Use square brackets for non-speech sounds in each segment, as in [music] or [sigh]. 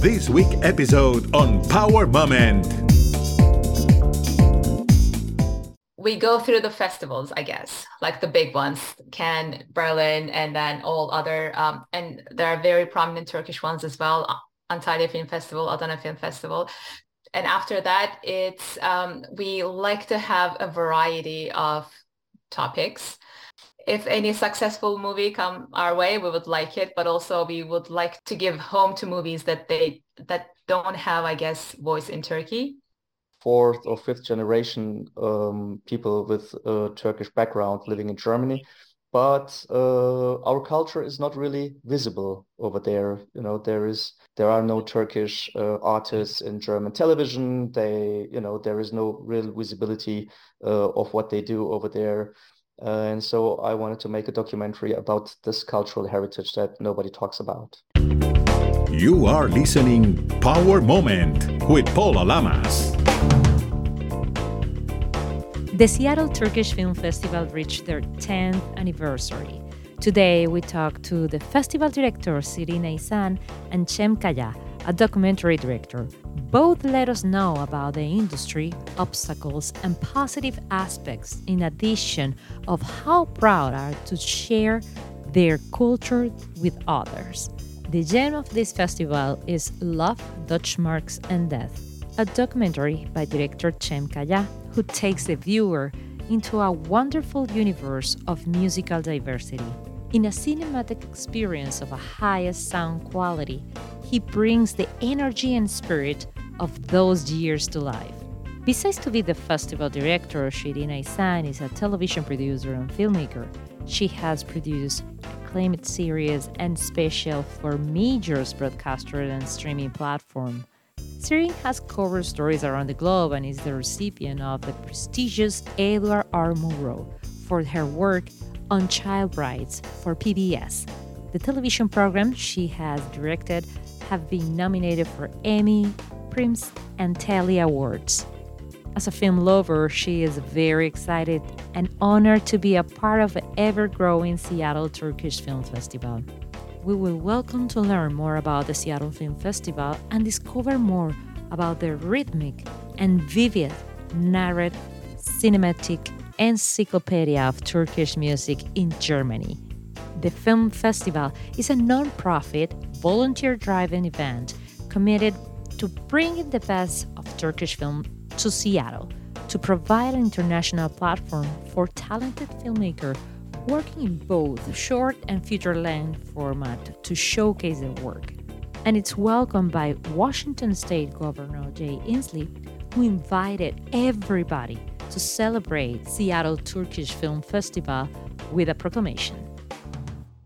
this week episode on Power Moment. We go through the festivals, I guess, like the big ones, Cannes, Berlin, and then all other, um, and there are very prominent Turkish ones as well, Antalya Film Festival, Adana Film Festival. And after that, it's um, we like to have a variety of topics if any successful movie come our way, we would like it, but also we would like to give home to movies that they that don't have, I guess, voice in Turkey. Fourth or fifth generation um, people with Turkish background living in Germany, but uh, our culture is not really visible over there. You know, there is there are no Turkish uh, artists in German television. They, you know, there is no real visibility uh, of what they do over there. Uh, and so I wanted to make a documentary about this cultural heritage that nobody talks about. You are listening Power Moment with Paula Lamas. The Seattle Turkish Film Festival reached their 10th anniversary. Today, we talk to the festival director Sirina Isan and Cem Kaya, a documentary director. Both let us know about the industry, obstacles, and positive aspects, in addition of how proud are to share their culture with others. The gem of this festival is Love, Deutschmarks, and Death, a documentary by director Cem Kaya, who takes the viewer into a wonderful universe of musical diversity. In a cinematic experience of a highest sound quality, he brings the energy and spirit of those years to life. Besides to be the festival director, Shirina Isan is a television producer and filmmaker. She has produced acclaimed series and special for major broadcaster and streaming platform. Sirin has covered stories around the globe and is the recipient of the prestigious Edward R. Murrow for her work on child rights for PBS. The television programs she has directed have been nominated for Emmy, Prism, and Telly Awards. As a film lover, she is very excited and honored to be a part of the ever growing Seattle Turkish Film Festival. We will welcome to learn more about the Seattle Film Festival and discover more about the rhythmic and vivid narrative cinematic encyclopedia of Turkish music in Germany. The film festival is a non profit, volunteer driven event committed to bringing the best of Turkish film to Seattle to provide an international platform for talented filmmakers working in both short and feature length format to showcase their work. And it's welcomed by Washington State Governor Jay Inslee, who invited everybody to celebrate Seattle Turkish Film Festival with a proclamation.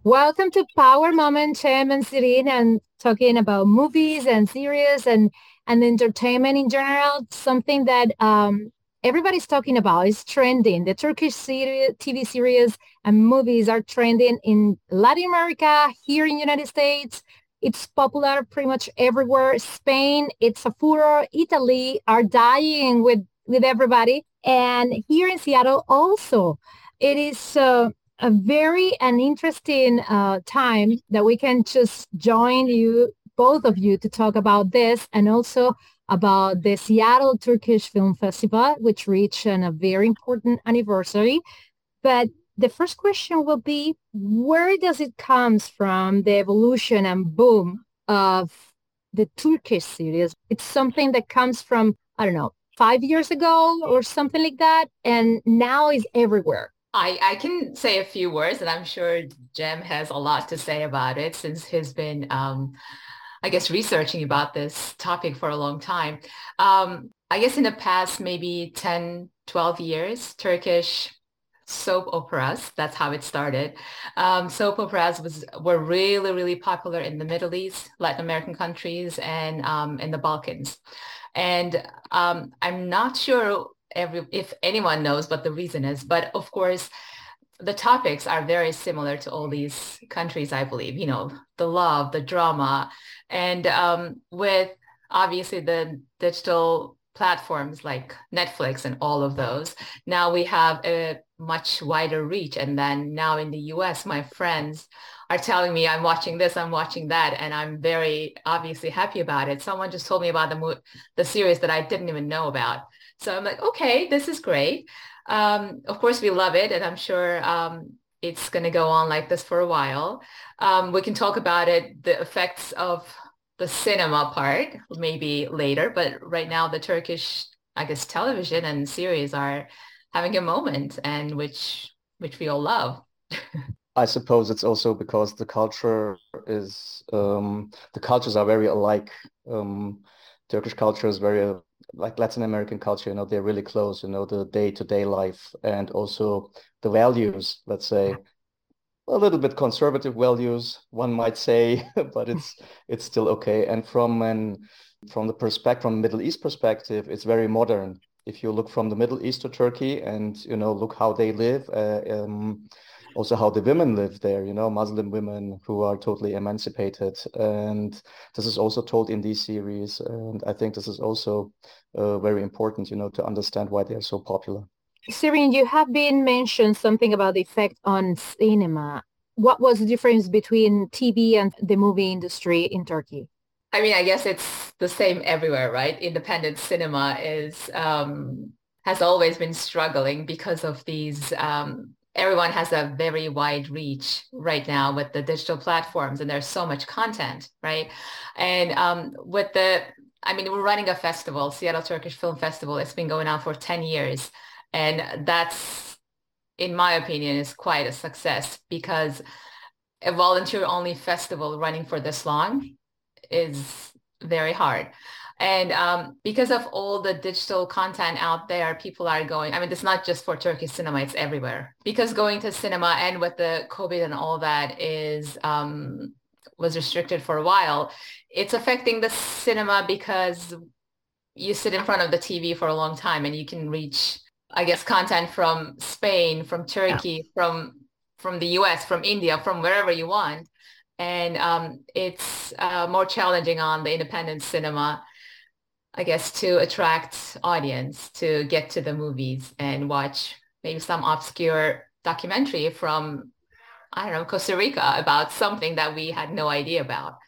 Welcome to Power Moment, Cem and and talking about movies and series and, and entertainment in general, something that um, everybody's talking about is trending. The Turkish series, TV series and movies are trending in Latin America, here in United States. It's popular pretty much everywhere. Spain, it's a furor. Italy are dying with, with everybody. And here in Seattle also, it is uh, a very an interesting uh, time that we can just join you, both of you, to talk about this and also about the Seattle Turkish Film Festival, which reached a very important anniversary. But the first question will be, where does it comes from, the evolution and boom of the Turkish series? It's something that comes from, I don't know, five years ago or something like that, and now is everywhere. I, I can say a few words, and I'm sure Cem has a lot to say about it since he's been, um, I guess, researching about this topic for a long time. Um, I guess in the past, maybe 10, 12 years, Turkish soap operas. That's how it started. Um, soap operas was were really really popular in the Middle East, Latin American countries, and um, in the Balkans. And um, I'm not sure every if anyone knows what the reason is, but of course, the topics are very similar to all these countries, I believe. You know, the love, the drama, and um, with obviously the digital platforms like Netflix and all of those. Now we have a much wider reach. And then now in the US, my friends are telling me I'm watching this, I'm watching that, and I'm very obviously happy about it. Someone just told me about the mo- the series that I didn't even know about. So I'm like, okay, this is great. Um, of course, we love it, and I'm sure um, it's going to go on like this for a while. Um, we can talk about it, the effects of the cinema part, maybe later. But right now, the Turkish, I guess, television and series are having a moment, and which which we all love. [laughs] I suppose it's also because the culture is um, the cultures are very alike. Um, Turkish culture is very like Latin American culture. You know, they're really close. You know, the day to day life and also the values. Let's say a little bit conservative values, one might say, [laughs] but it's it's still okay. And from an from the perspective from Middle East perspective, it's very modern. If you look from the Middle East to Turkey and you know look how they live. Uh, um, also how the women live there, you know, Muslim women who are totally emancipated. And this is also told in these series. And I think this is also uh, very important, you know, to understand why they're so popular. Sirin, you have been mentioned something about the effect on cinema. What was the difference between TV and the movie industry in Turkey? I mean, I guess it's the same everywhere, right? Independent cinema is um, has always been struggling because of these um, everyone has a very wide reach right now with the digital platforms and there's so much content right? And um, with the i mean we're running a festival seattle turkish film festival. It's been going on for 10 years and that's in my opinion is quite a success because a volunteer only festival running for this long is very hard and um, because of all the digital content out there, people are going, I mean, it's not just for Turkish cinema, it's everywhere. Because going to cinema and with the COVID and all that is, um, was restricted for a while, it's affecting the cinema because you sit in front of the TV for a long time and you can reach, I guess, content from Spain, from Turkey, yeah. from from the US, from India, from wherever you want. And um, it's uh, more challenging on the independent cinema I guess, to attract audience to get to the movies and watch maybe some obscure documentary from, I don't know, Costa Rica about something that we had no idea about.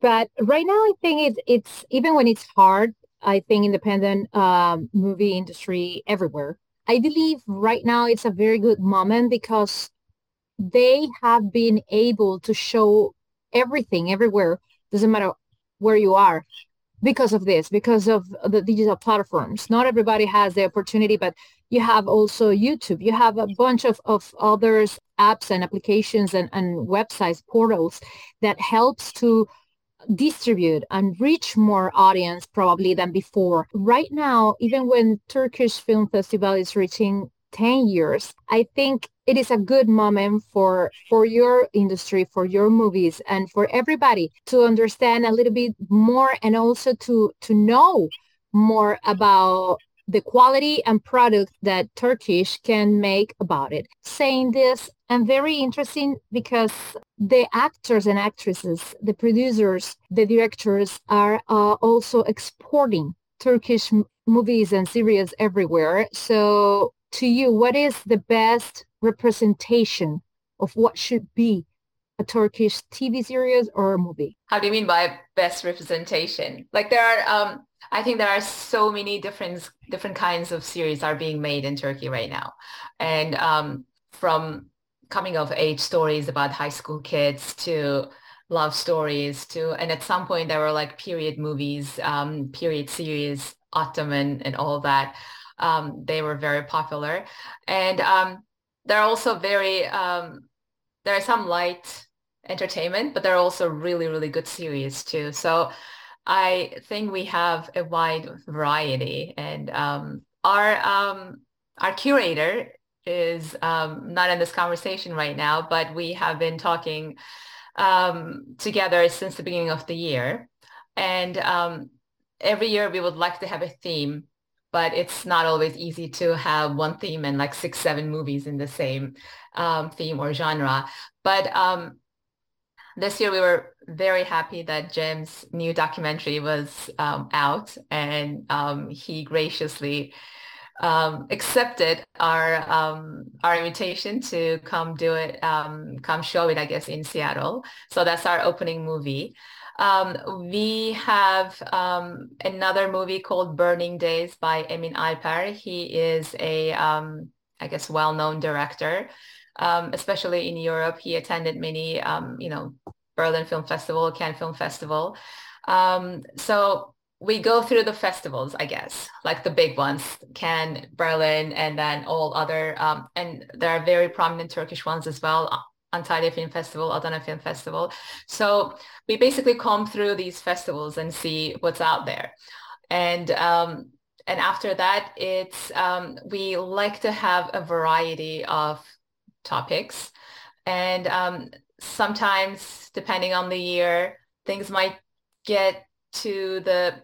But right now, I think it's, it's even when it's hard, I think independent um, movie industry everywhere. I believe right now it's a very good moment because they have been able to show everything everywhere. Doesn't matter where you are because of this, because of the digital platforms. Not everybody has the opportunity, but you have also YouTube. You have a bunch of, of others apps and applications and, and websites, portals that helps to distribute and reach more audience probably than before. Right now, even when Turkish Film Festival is reaching 10 years, I think it is a good moment for for your industry for your movies and for everybody to understand a little bit more and also to to know more about the quality and product that Turkish can make about it. Saying this, I'm very interesting because the actors and actresses, the producers, the directors are uh, also exporting Turkish movies and series everywhere. So to you, what is the best representation of what should be a Turkish TV series or a movie? How do you mean by best representation? Like there are, um, I think there are so many different different kinds of series are being made in Turkey right now, and um, from coming of age stories about high school kids to love stories to, and at some point there were like period movies, um, period series, Ottoman, and all that. Um, they were very popular, and um, they're also very um, there are some light entertainment, but there are also really really good series too. So I think we have a wide variety, and um, our um, our curator is um, not in this conversation right now, but we have been talking together since the beginning of the year, and every year we would like to have a theme but it's not always easy to have one theme and like six, seven movies in the same um, theme or genre. But um, this year we were very happy that Cem's new documentary was um, out and um, he graciously um, accepted our um, our invitation to come do it, come show it, I guess, in Seattle. So that's our opening movie. Um, we have um, another movie called Burning Days by Emin Alper. He is a, um, I guess, well-known director, especially in Europe. He attended many, you know, Berlin Film Festival, Cannes Film Festival. so we go through the festivals, I guess, like the big ones, Cannes, Berlin, and then all other, um, and there are very prominent Turkish ones as well, Antalya Film Festival, Adana Film Festival. So we basically come through these festivals and see what's out there. And um, and after that, it's um, we like to have a variety of topics, and um, sometimes depending on the year, things might get to the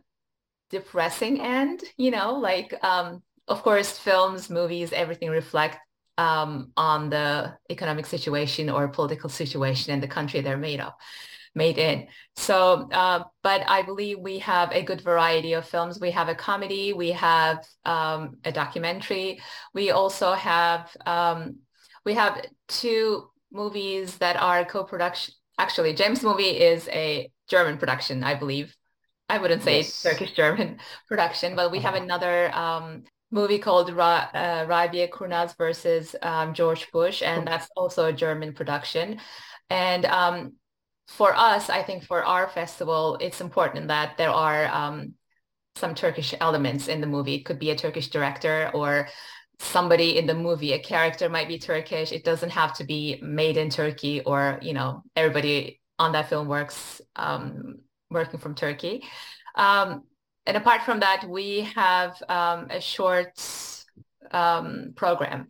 depressing end, you know, like, um, of course, films, movies, everything reflect um, on the economic situation or political situation in the country they're made of, made in. So, uh, but I believe we have a good variety of films. We have a comedy, we have um, a documentary. We also have, um, we have two movies that are co-production. Actually, Cem's movie is a German production, I believe. I wouldn't say yes. Turkish German [laughs] production, but we have uh-huh. another um, movie called Ra- uh, Rabia Kurnaz versus um, George Bush, and oh. that's also a German production. And um, for us, I think for our festival, it's important that there are um, some Turkish elements in the movie. It could be a Turkish director or somebody in the movie. A character might be Turkish. It doesn't have to be made in Turkey or, you know, everybody on that film works um, working from Turkey. Um, and apart from that, we have um, a short um, program,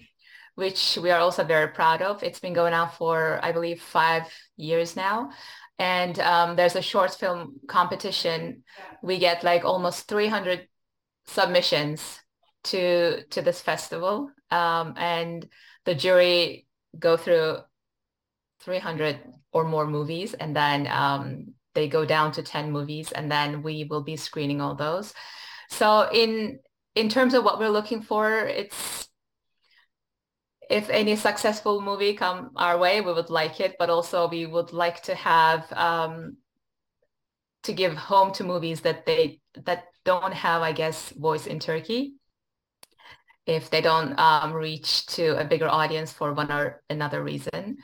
which we are also very proud of. It's been going on for, I believe, five years now. And um, there's a short film competition. We get like almost 300 submissions to to this festival, um, and the jury go through 300 or more movies, and then um, they go down to 10 movies and then we will be screening all those. So in in terms of what we're looking for, it's if any successful movie come our way, we would like it, but also we would like to have um, to give home to movies that they that don't have, I guess, voice in Turkey. If they don't um, reach to a bigger audience for one or another reason,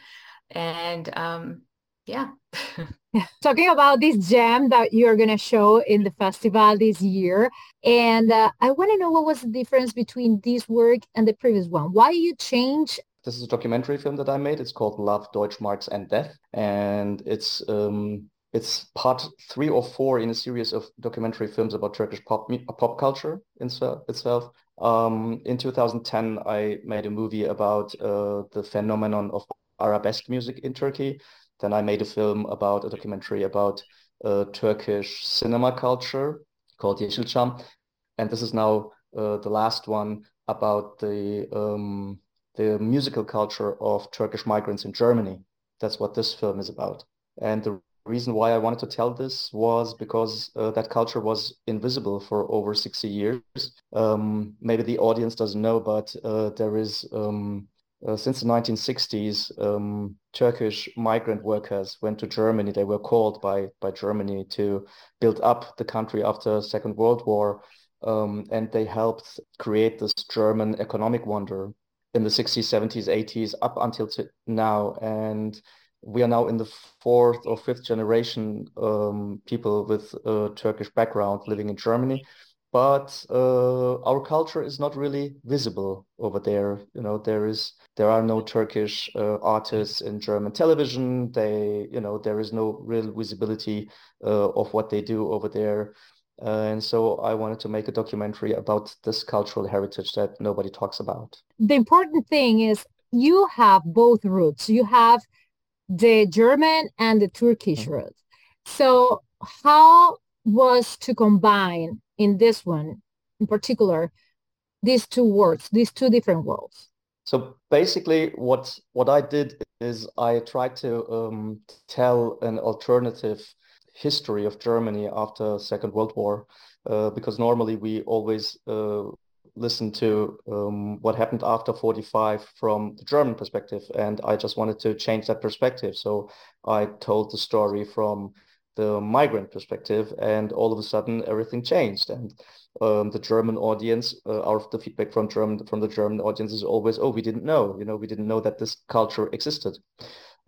and um, yeah. Talking about this gem that you're going to show in the festival this year. And uh, I want to know what was the difference between this work and the previous one. Why you change? This is a documentary film that I made. It's called Love, Deutschmarks and Death. And it's um, it's part three or four in a series of documentary films about Turkish pop pop culture itself. Um, in 2010, I made a movie about uh, the phenomenon of arabesque music in Turkey. Then I made a film about a documentary about uh, Turkish cinema culture called Yeşilçam. And this is now uh, the last one about the um, the musical culture of Turkish migrants in Germany. That's what this film is about. And the reason why I wanted to tell this was because uh, that culture was invisible for over 60 years. Um, maybe the audience doesn't know, but uh, there is um, uh, since the 1960s, um, Turkish migrant workers went to Germany. They were called by, by Germany to build up the country after Second World War. Um, and they helped create this German economic wonder in the 60s, 70s, 80s, up until now. And we are now in the fourth or fifth generation um, people with a Turkish background living in Germany but uh, our culture is not really visible over there. You know, there is there are no Turkish uh, artists in German television. They, you know, there is no real visibility uh, of what they do over there. and so I wanted to make a documentary about this cultural heritage that nobody talks about. The important thing is you have both roots. You have the German and the Turkish mm-hmm. roots. So how was to combine in this one in particular these two words these two different worlds so basically what what i did is i tried to um, tell an alternative history of germany after second world war uh, because normally we always uh, listen to um, what happened after 45 from the German perspective. And I just wanted to change that perspective. So I told the story from the migrant perspective and all of a sudden everything changed. And um, the German audience, uh, of the feedback from German from the German audience is always, oh, we didn't know, you know, we didn't know that this culture existed.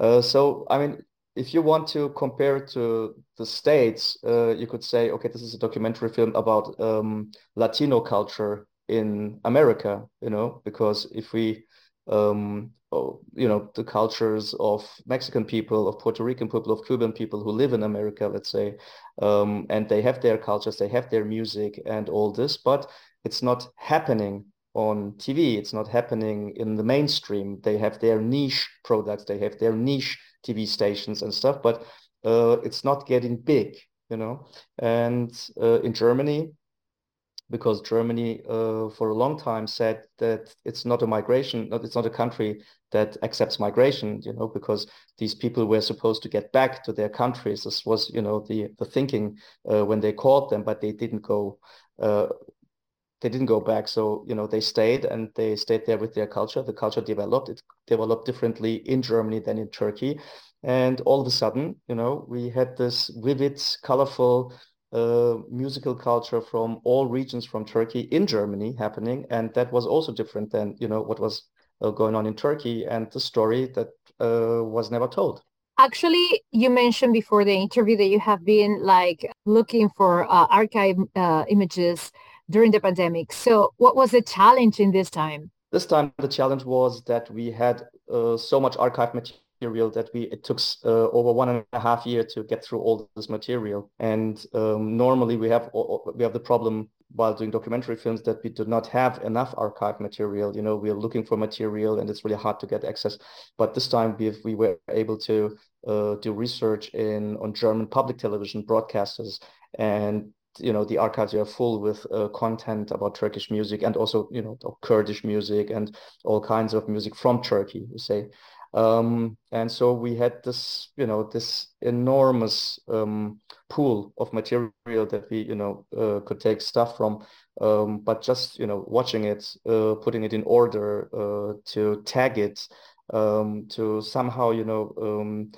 Uh, so, I mean, if you want to compare it to the States, uh, you could say, okay, this is a documentary film about um, Latino culture in America, you know, because if we, um, oh, you know, the cultures of Mexican people, of Puerto Rican people, of Cuban people who live in America, let's say, um, and they have their cultures, they have their music and all this, but it's not happening on TV. It's not happening in the mainstream. They have their niche products, they have their niche TV stations and stuff, but uh, it's not getting big, you know. And uh, in Germany, because Germany uh, for a long time said that it's not a migration, it's not a country that accepts migration, you know, because these people were supposed to get back to their countries. This was, you know, the the thinking uh, when they called them, but they didn't go. Uh, they didn't go back. So, you know, they stayed and they stayed there with their culture. The culture developed. It developed differently in Germany than in Turkey. And all of a sudden, you know, we had this vivid, colorful uh, musical culture from all regions from Turkey in Germany happening. And that was also different than, you know, what was uh, going on in Turkey and the story that uh, was never told. Actually, you mentioned before the interview that you have been like looking for uh, archive uh, images during the pandemic. So what was the challenge in this time? This time the challenge was that we had uh, so much archive material that we it took uh, over one and a half year to get through all this material. And um, normally we have we have the problem while doing documentary films that we do not have enough archive material. You know, we are looking for material and it's really hard to get access. But this time we we were able to uh, do research in on German public television broadcasters and you know the archives are full with uh, content about Turkish music and also you know Kurdish music and all kinds of music from Turkey. You say, um, and so we had this you know this enormous um, pool of material that we you know uh, could take stuff from. Um, but just you know watching it, uh, putting it in order, uh, to tag it, um, to somehow you know um,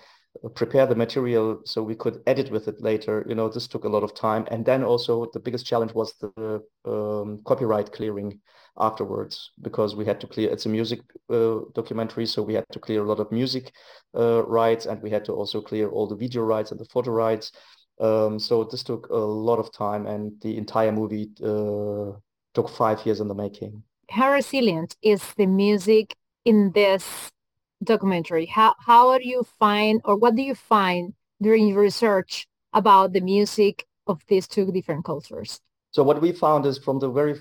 prepare the material so we could edit with it later. You know, this took a lot of time. And then also the biggest challenge was the um, copyright clearing afterwards because we had to clear, it's a music uh, documentary, so we had to clear a lot of music uh, rights and we had to also clear all the video rights and the photo rights. Um, so this took a lot of time and the entire movie uh, took five years in the making. How resilient is the music in this documentary how how do you find or what do you find during your research about the music of these two different cultures so what we found is from the very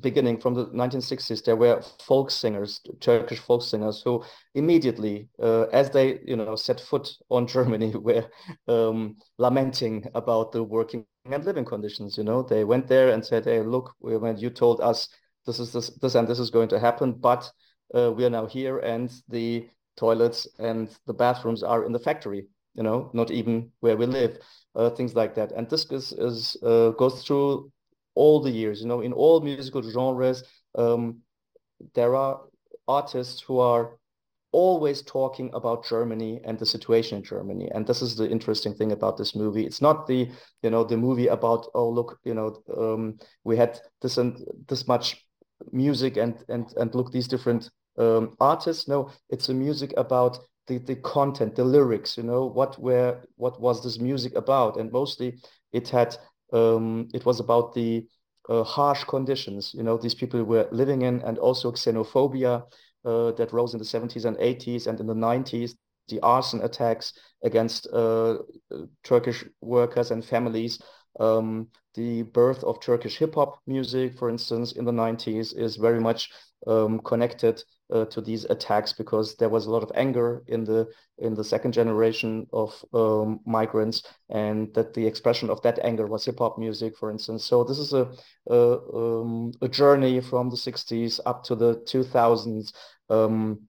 beginning, from the 1960s, there were folk singers, Turkish folk singers, who immediately, uh, as they, you know, set foot on [laughs] Germany, were um, lamenting about the working and living conditions. You know, they went there and said, "Hey, look, when you told us this is this, this and this is going to happen, but uh, we are now here, and the toilets and the bathrooms are in the factory, you know, not even where we live, uh, things like that. And this is, is uh, goes through all the years, you know, in all musical genres, um, there are artists who are always talking about Germany and the situation in Germany. And this is the interesting thing about this movie. It's not the, you know, the movie about, oh, look, you know, um, we had this and this much music and, and, and look, these different um, artists. No, it's a music about the, the content, the lyrics, you know, what were what was this music about? And mostly it had um, it was about the uh, harsh conditions, you know, these people were living in and also xenophobia uh, that rose in the 70s and 80s and in the 90s, the arson attacks against uh, Turkish workers and families. Um, the birth of Turkish hip hop music, for instance, in the 90s is very much um, connected uh, to these attacks because there was a lot of anger in the in the second generation of um, migrants, and that the expression of that anger was hip hop music, for instance. So this is a a, um, a journey from the 60s up to the 2000s um,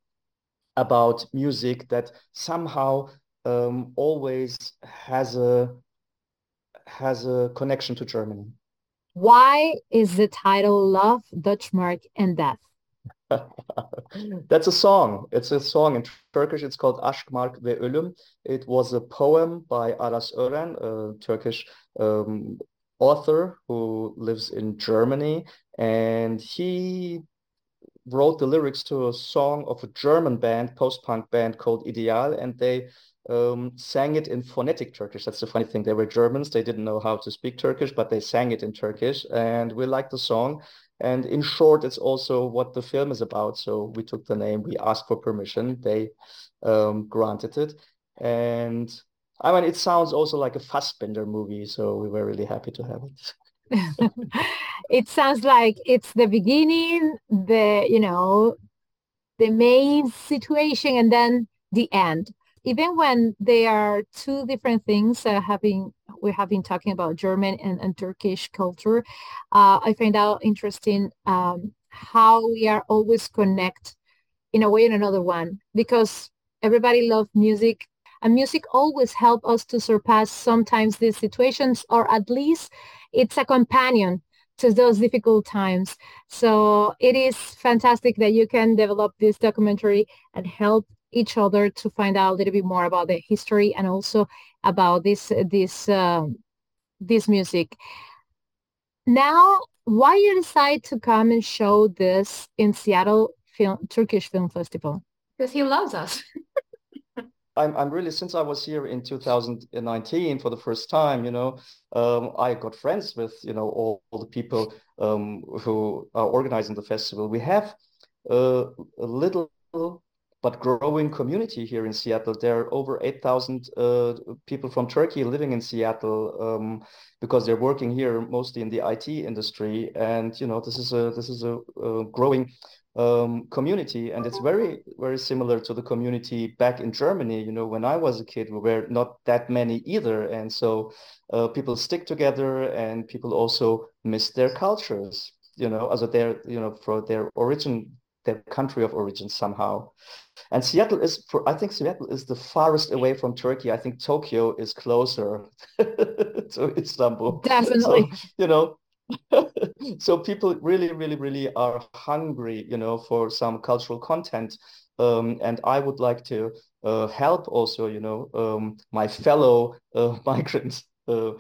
about music that somehow um, always has a has a connection to Germany. Why is the title Love, Deutschmark, and Death? [laughs] That's a song. It's a song in Turkish. It's called Aşk Mark ve Ölüm. It was a poem by Aras Ören, a Turkish um, author who lives in Germany. And he wrote the lyrics to a song of a German band, post-punk band called Ideal. And they um, sang it in phonetic Turkish. That's the funny thing. They were Germans. They didn't know how to speak Turkish, but they sang it in Turkish. And we liked the song. And in short, it's also what the film is about. So we took the name, we asked for permission, they um, granted it. And I mean, it sounds also like a Fassbinder movie. So we were really happy to have it. [laughs] it sounds like it's the beginning, the, you know, the main situation and then the end even when they are two different things uh, having we have been talking about german and, and turkish culture uh, i find out interesting um, how we are always connect in a way in another one because everybody loves music and music always help us to surpass sometimes these situations or at least it's a companion to those difficult times. So it is fantastic that you can develop this documentary and help each other to find out a little bit more about the history and also about this this um, this music. Now, why you decide to come and show this in Seattle Film Turkish Film Festival? Because he loves us. [laughs] I'm I'm really since I was here in 2019 for the first time, you know, um, I got friends with you know all, all the people um, who are organizing the festival. We have uh, a little but growing community here in Seattle. There are over 8,000 uh, people from Turkey living in Seattle um, because they're working here mostly in the IT industry. And you know, this is a this is a, a growing um, community, and it's very very similar to the community back in Germany. You know, when I was a kid, we were not that many either, and so uh, people stick together, and people also miss their cultures. You know, as their you know for their origin their country of origin somehow. And Seattle is, for I think Seattle is the farthest away from Turkey. I think Tokyo is closer [laughs] to Istanbul. Definitely. So, you know, [laughs] so people really, really, really are hungry, you know, for some cultural content. Um, and I would like to uh, help also, you know, um, my fellow uh, [laughs] migrants uh,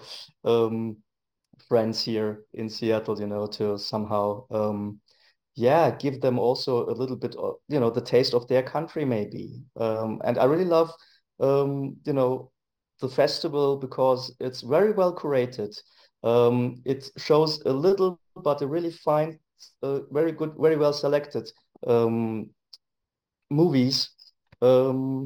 um, friends here in Seattle, you know, to somehow um, yeah give them also a little bit of you know the taste of their country maybe. Um, and i really love um, you know the festival because it's very well curated. Um, it shows a little but a really fine uh, very good very well selected um, movies. Um,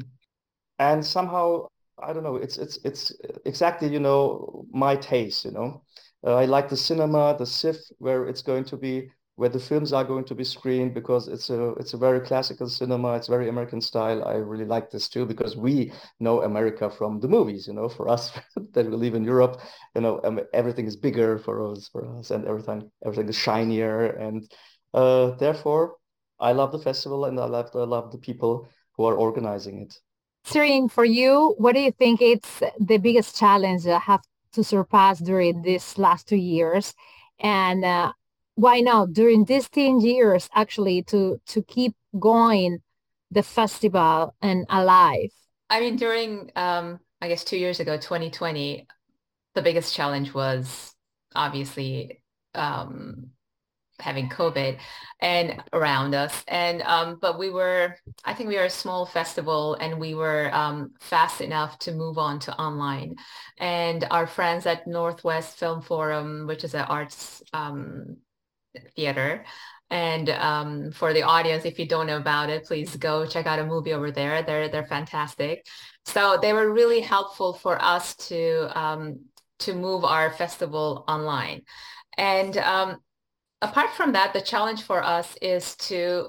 and somehow i don't know it's it's it's exactly you know my taste you know. Uh, i like the cinema the SIFF where it's going to be where the films are going to be screened because it's a it's a very classical cinema it's very american style. I really like this too because we know america from the movies you know for us [laughs] that we live in europe you know um, everything is bigger for us for us and everything everything is shinier. And uh, therefore i love the festival and i love i love the people who are organizing it. Serene, for you, what do you think it's the biggest challenge I have to surpass during these last two years? And uh, why not during these 10 years actually to to keep going the festival and alive? I mean during um i guess two years ago 2020 the biggest challenge was obviously um having covid and around us. And um but we were i think we are a small festival and we were um fast enough to move on to online. And our friends at northwest film forum which is an arts um theater. And um, for the audience, if you don't know about it, please go check out a movie over there. They're they're fantastic. So they were really helpful for us to um, to move our festival online. And um, apart from that, the challenge for us is to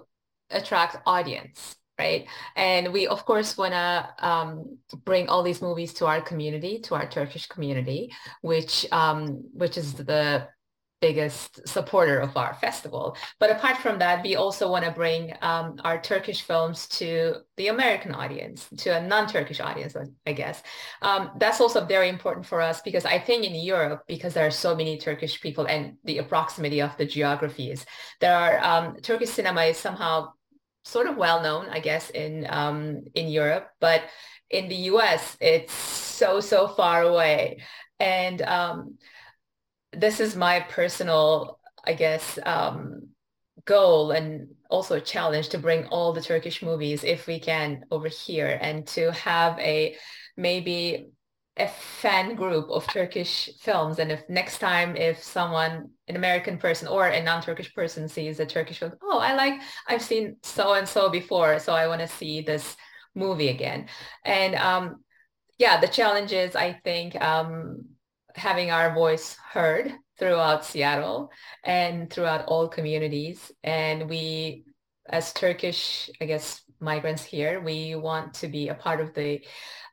attract audience right? And we, of course, want to um, bring all these movies to our community, to our Turkish community, which um, which is the biggest supporter of our festival. But apart from that, we also want to bring um, our Turkish films to the American audience, to a non-Turkish audience, I guess. Um, that's also very important for us because I think in Europe, because there are so many Turkish people and the proximity of the geographies, there are um, Turkish cinema is somehow sort of well known, I guess, in um, in Europe, but in the U.S. it's so so far away, and um, this is my personal, I guess, um, goal and also a challenge to bring all the Turkish movies, if we can, over here and to have a maybe a fan group of Turkish films. And if next time, if someone, an American person or a non-Turkish person sees a Turkish film, oh, I like, I've seen so-and-so before, so I want to see this movie again. And um, yeah, the challenge is, I think, um, having our voice heard throughout Seattle and throughout all communities. And we, as Turkish, I guess, migrants here, we want to be a part of the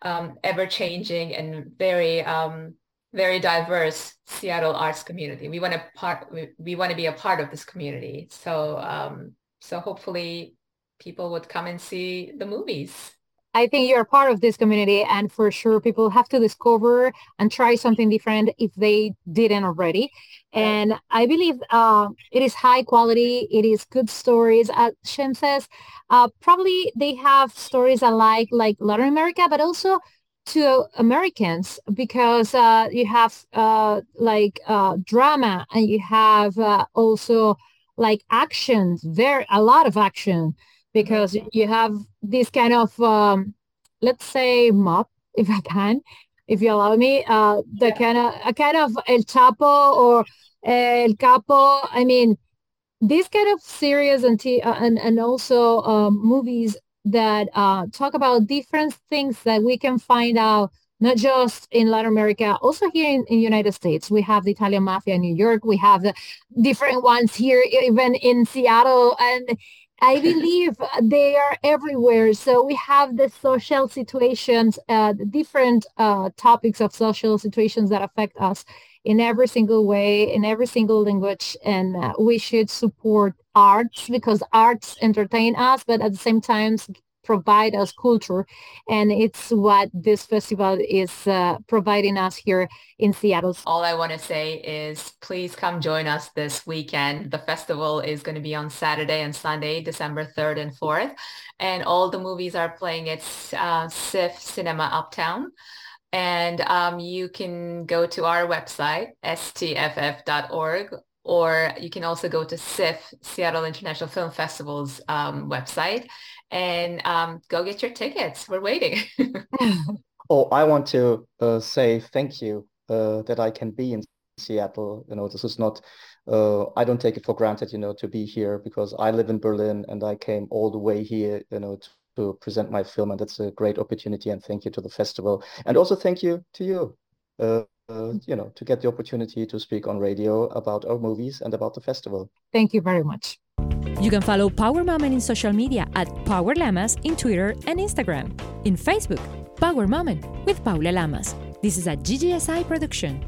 um, ever-changing and very, um, very diverse Seattle arts community. We want to part, we, we want to be a part of this community. So, um, so hopefully people would come and see the movies. I think you're part of this community and for sure people have to discover and try something different if they didn't already. And I believe uh, it is high quality. It is good stories. As Cem says, uh, probably they have stories alike like Latin America, but also to Americans because uh, you have uh, like uh, drama and you have uh, also like actions, very a lot of action because you have this kind of um, let's say mob [laughs] if i can if you allow me uh the yeah. kind of a kind of el chapo or el capo i mean this kind of series and t- uh, and, and also um, movies that uh, talk about different things that we can find out not just in Latin America, also here in, in United States. We have the Italian Mafia in New York. We have the different ones here, even in Seattle. And I believe they are everywhere. So we have the social situations, uh, the different uh, topics of social situations that affect us in every single way, in every single language. And uh, we should support arts because arts entertain us, but at the same time provide us culture. And it's what this festival is uh, providing us here in Seattle. All I want to say is please come join us this weekend. The festival is going to be on Saturday and Sunday, December 3rd and 4th. And all the movies are playing at uh, SIFF Cinema Uptown. And um, you can go to our website, stff.org, or you can also go to SIFF, Seattle International Film Festival's um, website, and um, go get your tickets. We're waiting. [laughs] oh, I want to uh, say thank you uh, that I can be in Seattle. You know, this is not, uh, I don't take it for granted, you know, to be here because I live in Berlin and I came all the way here, you know, to, to present my film. And that's a great opportunity. And thank you to the festival. And also thank you to you. Uh, uh, you know, to get the opportunity to speak on radio about our movies and about the festival. Thank you very much. You can follow Power Moment in social media at Power Lamas in Twitter and Instagram. In Facebook, Power Moment with Paula Lamas. This is a GGSI production.